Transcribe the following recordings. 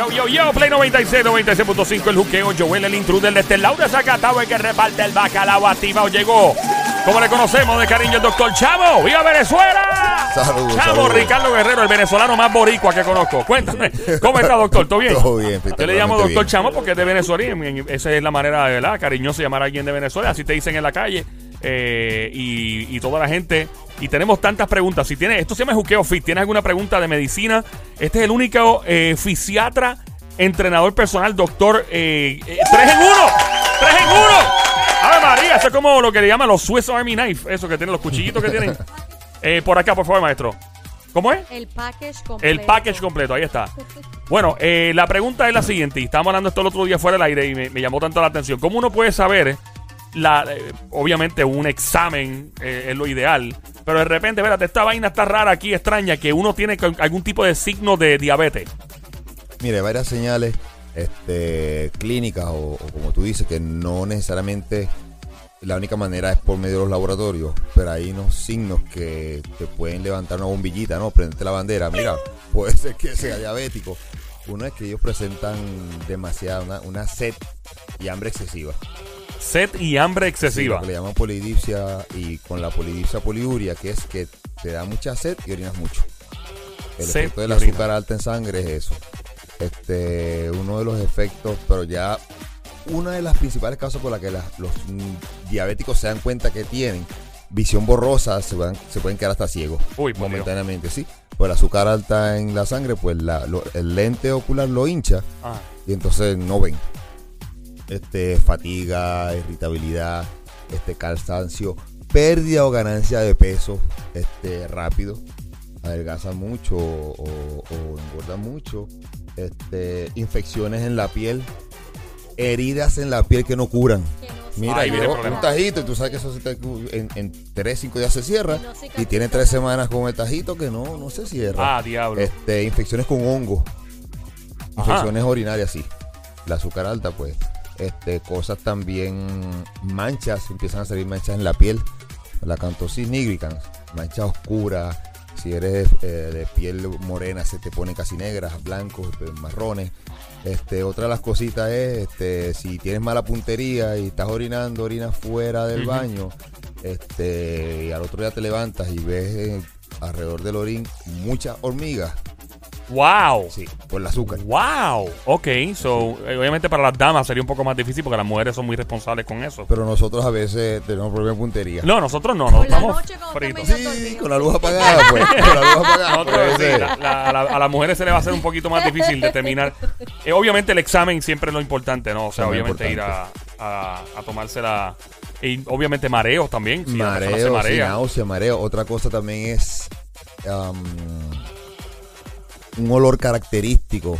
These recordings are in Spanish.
Yo, yo, yo, Play 96, 96.5, el juqueo, Joel, el intruder de este lado de Zacatau, el que reparte el bacalao activado, llegó, como le conocemos de cariño, el doctor Chavo, ¡viva Venezuela! Saludos, Chavo, saludos. Ricardo Guerrero, el venezolano más boricua que conozco. Cuéntame, ¿cómo está, doctor? ¿Todo bien? Todo bien, Yo le llamo doctor bien. Chamo porque es de Venezuela y esa es la manera, ¿verdad? Cariñoso de llamar a alguien de Venezuela, así te dicen en la calle. Eh, y, y toda la gente. Y tenemos tantas preguntas. Si tienes, esto se llama Juqueo Fit. ¿Tienes alguna pregunta de medicina? Este es el único eh, fisiatra, entrenador personal, doctor. eh, eh, ¡Tres en uno! ¡Tres en uno! ¡Ave María! Eso es como lo que le llaman los Swiss Army Knife. Eso que tienen, los cuchillitos que tienen. Eh, por acá, por favor, maestro. ¿Cómo es? El package completo. El package completo, ahí está. Bueno, eh, la pregunta es la siguiente, y estábamos hablando esto el otro día fuera del aire y me, me llamó tanto la atención. ¿Cómo uno puede saber, la, eh, obviamente un examen eh, es lo ideal, pero de repente, espérate, esta vaina está rara aquí, extraña, que uno tiene algún tipo de signo de diabetes? Mire, varias señales este, clínicas o, o como tú dices, que no necesariamente la única manera es por medio de los laboratorios, pero hay unos signos que te pueden levantar una bombillita, ¿no? Prenderte la bandera, mira, puede ser que sea diabético. Uno es que ellos presentan demasiada, una, una sed y hambre excesiva. Sed y hambre Sí, excesiva. lo que le llaman polidipsia y con la polidipsia poliuria, que es que te da mucha sed y orinas mucho. El Sed efecto del azúcar alta en sangre es eso. Este, uno de los efectos, pero ya una de las principales causas por las que las- los diabéticos se dan cuenta que tienen visión borrosa, se, van, se pueden quedar hasta ciegos Uy, por Dios. momentáneamente, sí. Pues el azúcar alta en la sangre, pues la- lo- el lente ocular lo hincha Ah, y entonces no ven. Este, fatiga, irritabilidad, este, cansancio, pérdida o ganancia de peso este, rápido, adelgaza mucho o, o engorda mucho, este, infecciones en la piel, heridas en la piel que no curan. Que no Mira, el yo un tajito y tú sabes que eso se te cu- en, en 3, 5 días se cierra Y no cicatriza. y tiene 3 semanas con el tajito que no, no se cierra. ah diablo. Este, infecciones con hongo. Ajá. Infecciones urinarias, sí. La azúcar alta, pues. Este, cosas también, manchas, empiezan a salir manchas en la piel. La cantosis nigricans, manchas oscuras. Si eres eh, de piel morena, se te pone casi negras, blancos, eh, marrones. Este, otra de las cositas es, este, si tienes mala puntería y estás orinando, orinas fuera del baño, este, y al otro día te levantas y ves eh, alrededor del orín muchas hormigas, wow. sí, por el azúcar. Wow. Ok, so, eh, obviamente para las damas sería un poco más difícil porque las mujeres son muy responsables con eso. Pero nosotros a veces tenemos problemas de puntería. No, nosotros no, Por nos la estamos noche cuando fritos. te medio Sí, dormido. con la luz apagada, pues. Con la luz apagada. Nosotros, puede sí, ser. la- la- a, la- a las mujeres se le va a hacer un poquito más difícil determinar. Eh, obviamente el examen siempre es lo importante, ¿no? O sea, obviamente ir a, a, a tomarse la... Y obviamente mareos también. si la persona se mareo, sí, marea. náusea, mareo. Otra cosa también es um, un olor característico.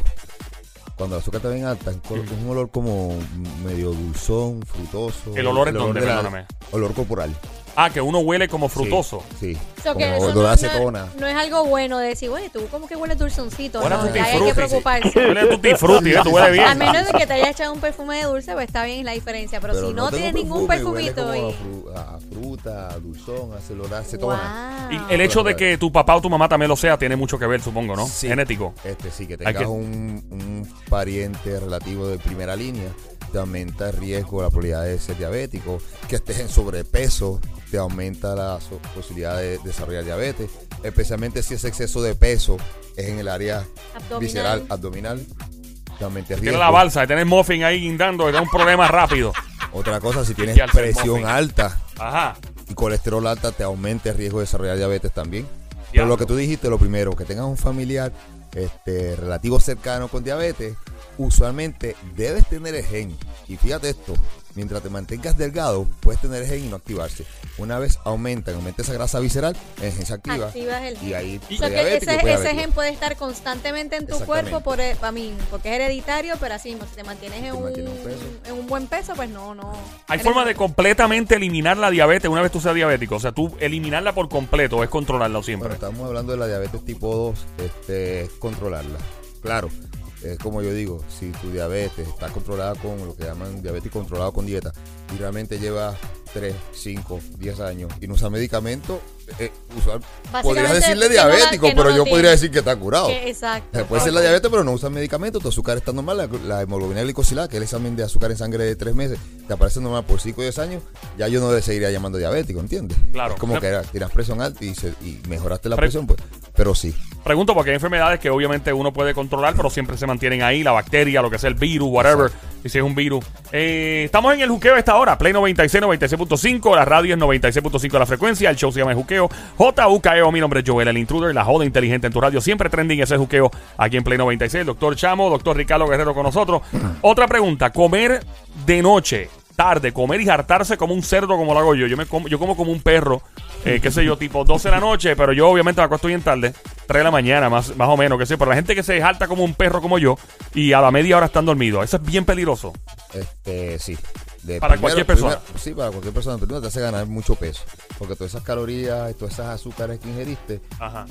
Cuando el azúcar está bien alta, un col- un olor como medio dulzón, frutoso. ¿El olor de la- Perdóname. Olor corporal. Ah, que uno huele como frutoso. Sí. sí. So que como eso no, no- no es algo bueno de decir, oye, tú como que hueles dulzoncito. Huele a No, tutti hay que preocuparse. Huele a tutti frutti, ¿eh? tú hueles bien. A menos de que te hayas echado un perfume de dulce, pues está bien la diferencia. Pero, si no, tengo tienes ningún huele perfumito como y... a, fru- a fruta, a dulzón, a a acetona. Wow. Y el hecho de que tu papá o tu mamá también lo sea tiene mucho que ver, supongo, ¿no? Sí. Genético. Este sí, que Hay tengas que- un, un pariente relativo de primera línea, te aumenta el riesgo, la probabilidad de ser diabético, que estés en sobrepeso, te aumenta la posibilidad de desarrollar diabetes, especialmente si ese exceso de peso es en el área Abdominal. visceral, abdominal, te aumenta el Tiene riesgo. la balsa, de tener muffin ahí guindando, y da un problema rápido. Otra cosa, si tienes presión muffin. alta Ajá. y colesterol alta, te aumenta el riesgo de desarrollar diabetes también. Pero lo que tú dijiste, lo primero, que tengas un familiar este, relativo cercano con diabetes, usualmente debes tener el gen. Y fíjate esto, mientras te mantengas delgado, puedes tener el gen y no activarse. Una vez aumenta, aumenta esa grasa visceral, el gen se activa. Activas el Y gen. ahí O sea, que ese, gen puede estar constantemente en tu cuerpo por, a mí, porque es hereditario, pero así si te mantienes en, Te un, mantiene un peso. en un buen peso, pues no, no. Hay eres- forma de completamente eliminar la diabetes una vez tú seas diabético. O sea, tú eliminarla por completo o es controlarla siempre. Bueno, estamos hablando de la diabetes tipo 2, este, es controlarla. Claro, Es como yo digo, si tu diabetes está controlada con lo que llaman diabetes controlado con dieta y realmente llevas 3, 5, 10 años y no usa medicamento, eh, usar- podrías decirle diabético, no pero yo tiene. podría decir que está curado. Que- exacto. Eh, Puede ser la diabetes, pero no usa medicamento, tu azúcar está normal, la, la hemoglobina glicosilada, que es el examen de azúcar en sangre de 3 meses, te aparece normal por 5 o 10 años, ya yo no le seguiría llamando diabético, ¿entiendes? Claro. Es como que era, tiras presión alta y, se- y mejoraste la Pre- presión, pues, pero sí. Pregunto porque hay enfermedades que obviamente uno puede controlar, pero siempre se mantienen ahí, la bacteria, lo que sea el virus, whatever, y si es un virus. Eh, estamos en el juqueo a esta hora, Play 96, 96.5, la radio es 96.5 la frecuencia, el show se llama El Juqueo, JUKEO, mi nombre es Joel, el intruder, la joda inteligente en tu radio, siempre trending ese juqueo aquí en Play 96, doctor Chamo, doctor Ricardo Guerrero con nosotros. Otra pregunta, comer de noche, tarde, comer y hartarse como un cerdo como lo hago yo, yo, me como, yo como como un perro, eh, qué sé yo, tipo 12 de la noche, pero yo obviamente me acuesto bien tarde, 3 de la mañana, más, más o menos, qué sé, pero la gente que se harta como un perro como yo y a la media hora están dormidos, eso es bien peligroso. Este, sí. De Para cualquier persona. sí, para cualquier persona. Primero te hace ganar mucho peso. Porque todas esas calorías y todas esas azúcares que ingeriste,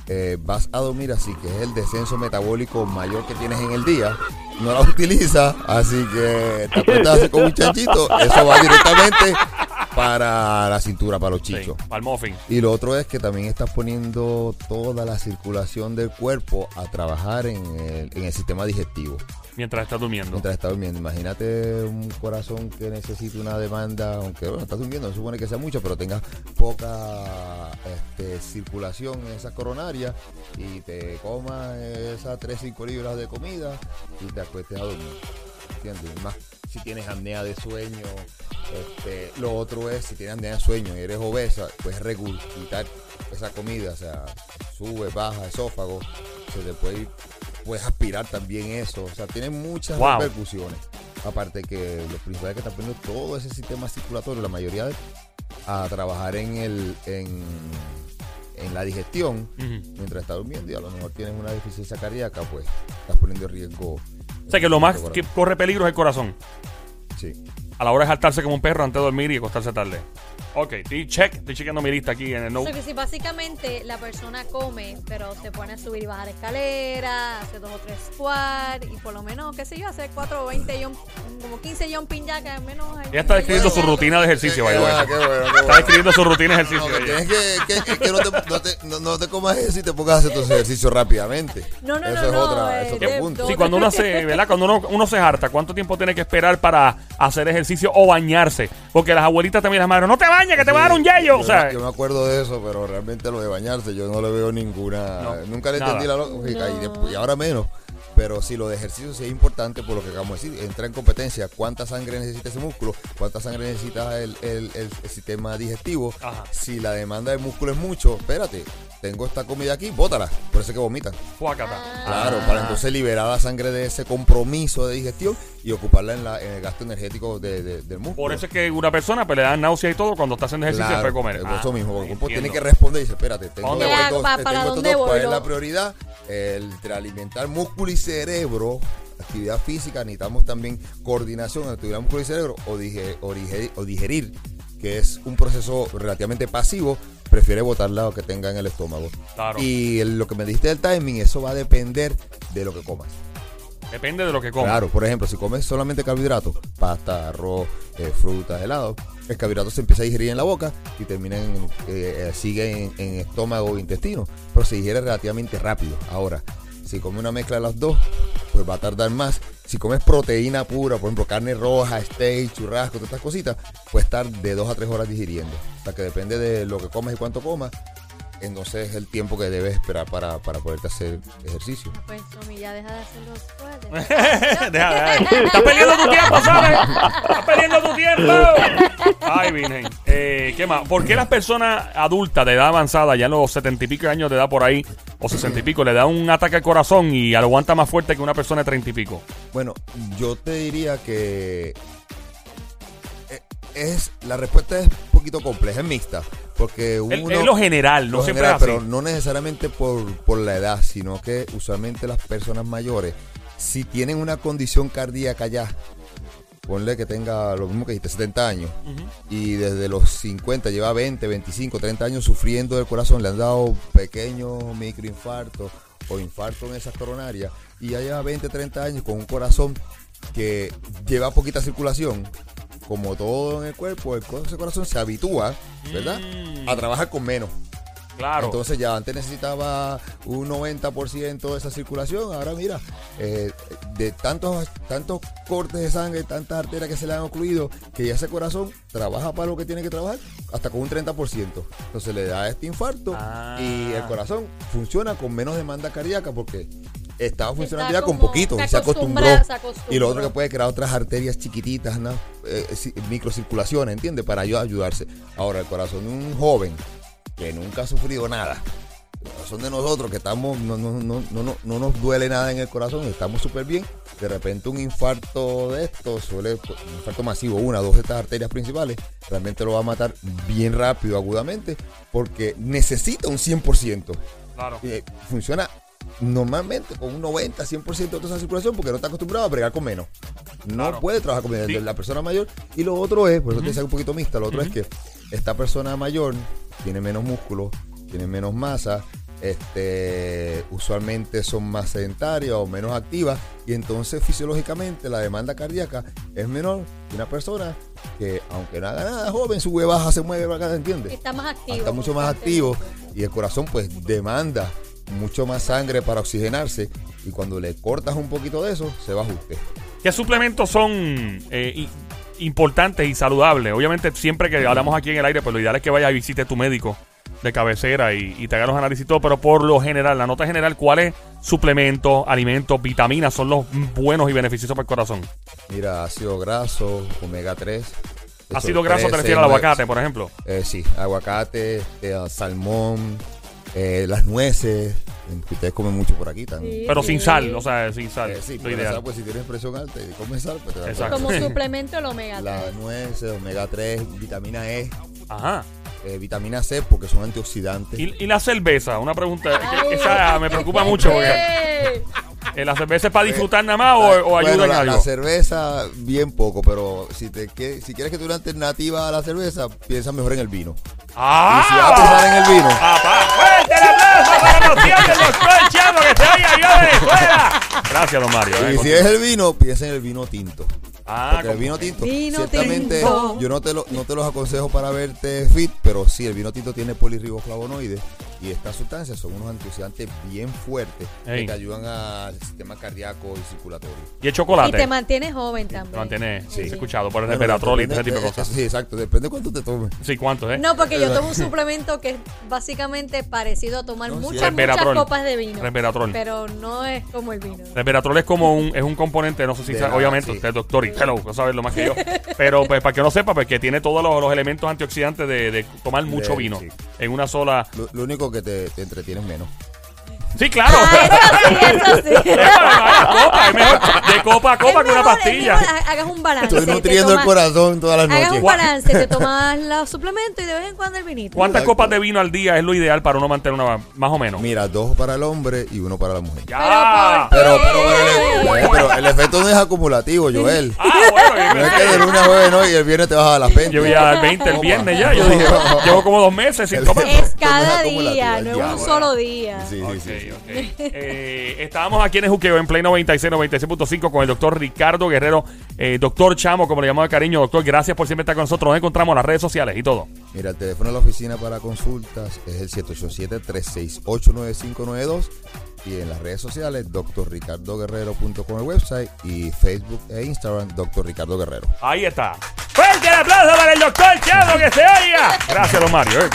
eh, vas a dormir así, que es el descenso metabólico mayor que tienes en el día. No la utilizas, así que te acuestas a hacer como un chanchito. Eso va directamente para la cintura, para los Sí, chichos. para el muffin. Y lo otro es que también estás poniendo toda la circulación del cuerpo a trabajar en el, en el sistema digestivo Mientras estás durmiendo. mientras estás durmiendo. Imagínate un corazón que necesite una demanda, aunque bueno, estás durmiendo, no supone que sea mucho, pero tengas poca este, circulación en esa coronaria y te comas esas 3-5 libras de comida y te acuestes a dormir. ¿Entiendes? Más si tienes apnea de sueño. Este, lo otro es, si tienes de sueño y eres obesa, pues regurgitar esa comida, o sea, sube, baja, esófago, se te puede ir, puedes aspirar también eso, o sea, tiene muchas Wow. repercusiones. Aparte que lo principal es que está poniendo todo ese sistema circulatorio, la mayoría de, a trabajar en el en, en la digestión mientras estás durmiendo y a lo mejor tienes una deficiencia cardíaca, pues estás poniendo en riesgo. O sea que lo más que corre peligro es el corazón. Sí. A la hora de saltarse como un perro antes de dormir y acostarse tarde. Ok, estoy check, estoy chequeando mi lista aquí en el note. sea que si básicamente la persona come, pero se pone a subir y bajar escaleras, hace dos o tres squats y por lo menos, qué sé yo, hace 4 o 20 jump, como 15 jumping jacks al menos. Ella está describiendo su rutina de ejercicio, by the way. Qué bueno, qué Está bueno. describiendo su rutina de No, ejercicio. que tienes que, que- que no, te, no, te, no- no te comas eso y te pongas a hacer tus ejercicios rápidamente. No, no, eso no, es, no, otra, eh, es otro de- punto. Sí, cuando uno se, ¿verdad? Cuando uno, uno se harta, ¿cuánto tiempo tiene que esperar para hacer ejercicio o bañarse? Porque las abuelitas también las madres, no te bañes, que te va a dar un yello. O sea, yo me acuerdo de eso, pero realmente lo de bañarse, yo no le veo ninguna. No, nunca le nada. entendí la lógica y, No. después- y ahora menos. Pero sí, lo de ejercicio sí es importante por lo que acabamos de decir. Entra en competencia. ¿Cuánta sangre necesita ese músculo? ¿Cuánta sangre necesita el, el- el- el sistema digestivo? Ajá. Si la demanda de músculo es mucho, espérate, tengo esta comida aquí, bótala. Por eso es que vomitan. fuácata. Claro, Ah. para entonces liberar la sangre de ese compromiso de digestión y ocuparla en, la, en el gasto energético de- de- del músculo. Por eso es que una persona pues, le dan náusea y todo cuando está haciendo ejercicio Claro, después de comer. es eso Ah, mismo, porque el cuerpo tiene que responder y dice, espérate, tengo, ¿Dónde voy? dos, Pa- eh, para tengo dónde dos, ¿cuál es la prioridad? El de alimentar músculo y cerebro, actividad física, necesitamos también coordinación entre actividad músculo y cerebro o digerir, o digerir, que es un proceso relativamente pasivo, prefiere botar lo que tenga en el estómago. Claro. Y el- lo que me dijiste del timing, eso va a depender de lo que comas. Depende de lo que comas. Claro, por ejemplo, si comes solamente carbohidratos, pasta, arroz, eh, frutas, helado, el carbohidrato se empieza a digerir en la boca y termina en, eh, eh, sigue en, en estómago e intestino, pero se digiere relativamente rápido. Ahora, si comes una mezcla de las dos, pues va a tardar más. Si comes proteína pura, por ejemplo, carne roja, steak, churrasco, todas estas cositas, puede estar de dos a tres horas digiriendo. O sea que depende de lo que comes y cuánto comas, entonces es el tiempo que debes esperar para, para poderte hacer ejercicio. Pues, Somi, ya deja de hacer los. Deja, deja. Estás perdiendo tu tiempo, ¿sabes? Estás perdiendo tu tiempo. Ay, Virgen. Eh, ¿Qué más? ¿Por qué las personas adultas de edad avanzada, ya en los setenta y pico de años de edad por ahí, o sesenta y pico, le da un ataque al corazón y aguanta más fuerte que una persona de treinta y pico? Bueno, yo te diría que eh, es la respuesta es un poquito compleja, es mixta, porque uno es lo general, no lo siempre general, pero no necesariamente por, por la edad, sino que usualmente las personas mayores, si tienen una condición cardíaca ya, ponle que tenga lo mismo que dijiste, 70 años, y desde los 50 lleva 20, 25, 30 años sufriendo del corazón, le han dado pequeños microinfartos o infarto en esas coronarias y ya lleva 20, 30 años con un corazón que lleva poquita circulación, como todo en el cuerpo, el corazón se habitúa, ¿verdad? Mm. A trabajar con menos. Claro. Entonces ya antes necesitaba un 90% de esa circulación. Ahora mira, eh, de tantos, tantos cortes de sangre, tantas arterias que se le han ocluido, que ya ese corazón trabaja para lo que tiene que trabajar, hasta con un 30%. Entonces le da este infarto Ah. y el corazón funciona con menos demanda cardíaca porque estaba funcionando Está ya con poquito se y se acostumbró. acostumbra- se acostumbró. Y lo otro que puede crear otras arterias chiquititas, ¿no? Eh, ci- microcirculaciones, ¿entiendes? Para ayudar- ayudarse. Ahora, el corazón de un joven que nunca ha sufrido nada. El corazón de nosotros que estamos, no, no, no, no, no, no nos duele nada en el corazón, estamos súper bien. De repente un infarto de estos, suele, un infarto masivo, una, dos de estas arterias principales, realmente lo va a matar bien rápido, agudamente, porque necesita un 100%. Claro. Eh, funciona normalmente con un 90, 100% de toda esa circulación porque no está acostumbrado a bregar con menos. No Claro. puede trabajar con menos. Sí. La persona mayor. Y lo otro es, por eso te decía un poquito mixta, lo otro es que esta persona mayor tiene menos músculo, tiene menos masa, este, usualmente son más sedentarias o menos activas y entonces fisiológicamente la demanda cardíaca es menor que una persona que aunque no haga nada joven, su baja se mueve para acá, ¿entiendes? Está más activo. está mucho más activo y el corazón pues demanda mucho más sangre para oxigenarse y cuando le cortas un poquito de eso se va a ajuste. ¿Qué suplementos son eh, importantes y saludables? Obviamente, siempre que hablamos aquí en el aire, pues lo ideal es que vayas y visites tu médico de cabecera y, y te haga los análisis y todo, pero por lo general, la nota general, ¿cuáles suplementos, alimentos, vitaminas son los buenos y beneficiosos para el corazón? Mira, ácido graso, omega 3. Ácido graso te refieres al aguacate, por ejemplo. Eh, sí, aguacate, eh, salmón, eh, las nueces, que ustedes comen mucho por aquí también. Sí. Pero sin sal, o sea, sin sal. Eh, sí, lo ideal. sal, pues si tienes presión alta y comes sal, pues te Exacto. Como suplemento el omega La 3. nueces, omega 3, vitamina E, Ajá. eh, vitamina C, porque son antioxidantes. ¿Y, y la cerveza? Una pregunta. Ay. esa me preocupa mucho porque la cerveza es para disfrutar nada más o, o ayuda Bueno, en la, algo. la cerveza, bien poco, pero si te que- si quieres que tú una alternativa a la cerveza, piensa mejor en el vino. ¡Ah! Y si vas a pensar en el vino, ¡Papá! ¡Fuerte el aplauso para los tíos del doctor Chamo que se oiga yo de Venezuela! Gracias, don Mario. eh, y si es el vino, piensa en el vino tinto. Ah, Porque el vino tinto, Vino ciertamente tinto. yo no te, lo, no te los aconsejo para verte fit, pero sí, el vino tinto tiene polirriboflavonoides y estas sustancias son unos antioxidantes bien fuertes Ey. que te ayudan al sistema cardíaco y circulatorio. Y el y chocolate. te mantienes joven también. Te mantiene, sí, escuchado por el Bueno, resveratrol y ese tipo de cosas. Sí, exacto, depende de cuánto te tomes. Sí, ¿cuántos, eh? No, porque yo tomo un suplemento que es básicamente parecido a tomar No, sí, muchas, muchas copas de vino. Resveratrol. Pero no es como el vino. Resveratrol es como un, es un componente, no sé si sabe- obviamente sí. usted es doctor y hello, no sabe lo más que yo. Pero pues para que no sepa, pues que tiene todos los, los elementos antioxidantes de, de tomar mucho De- vino sí. en una sola. Lo, lo único que te, te entretienes menos. Sí, claro. Ah, eso sí, eso sí. Es para la copa, es mejor de copa a copa Es que una pastilla. hagas un balance. Estoy nutriendo el corazón todas las Hagas noches. un balance, te tomas los suplementos y de vez en cuando el vinito. ¿Cuántas Exacto. copas de vino al día es lo ideal para uno mantener una más o menos? Mira, dos para el hombre y uno para la mujer. Ya. Pero, pero, pero, el, pero el efecto no es acumulativo, Joel. Ah, bueno, No es que de lunes a jueves no y el viernes te vas a las 20. yo voy a dar 20 el viernes ya. Yo dije, llevo como dos meses sin tomar. Es cada día, no es un solo día. Sí, sí, Ok, sí. Eh, estábamos aquí en el Juqueo, en Play 96, 96.5 con el doctor Ricardo Guerrero, eh, doctor Chamo, como le llamamos de cariño. Doctor, gracias por siempre estar con nosotros. Nos encontramos en las redes sociales y todo. Mira, el teléfono de la oficina para consultas es el 787-368-9592 y en las redes sociales drricardoguerrero.com el website y Facebook e Instagram Dr. Ricardo Guerrero. Ahí está. Fuerte el aplauso para el doctor Chamo, que se oiga. Gracias, don Mario. eh.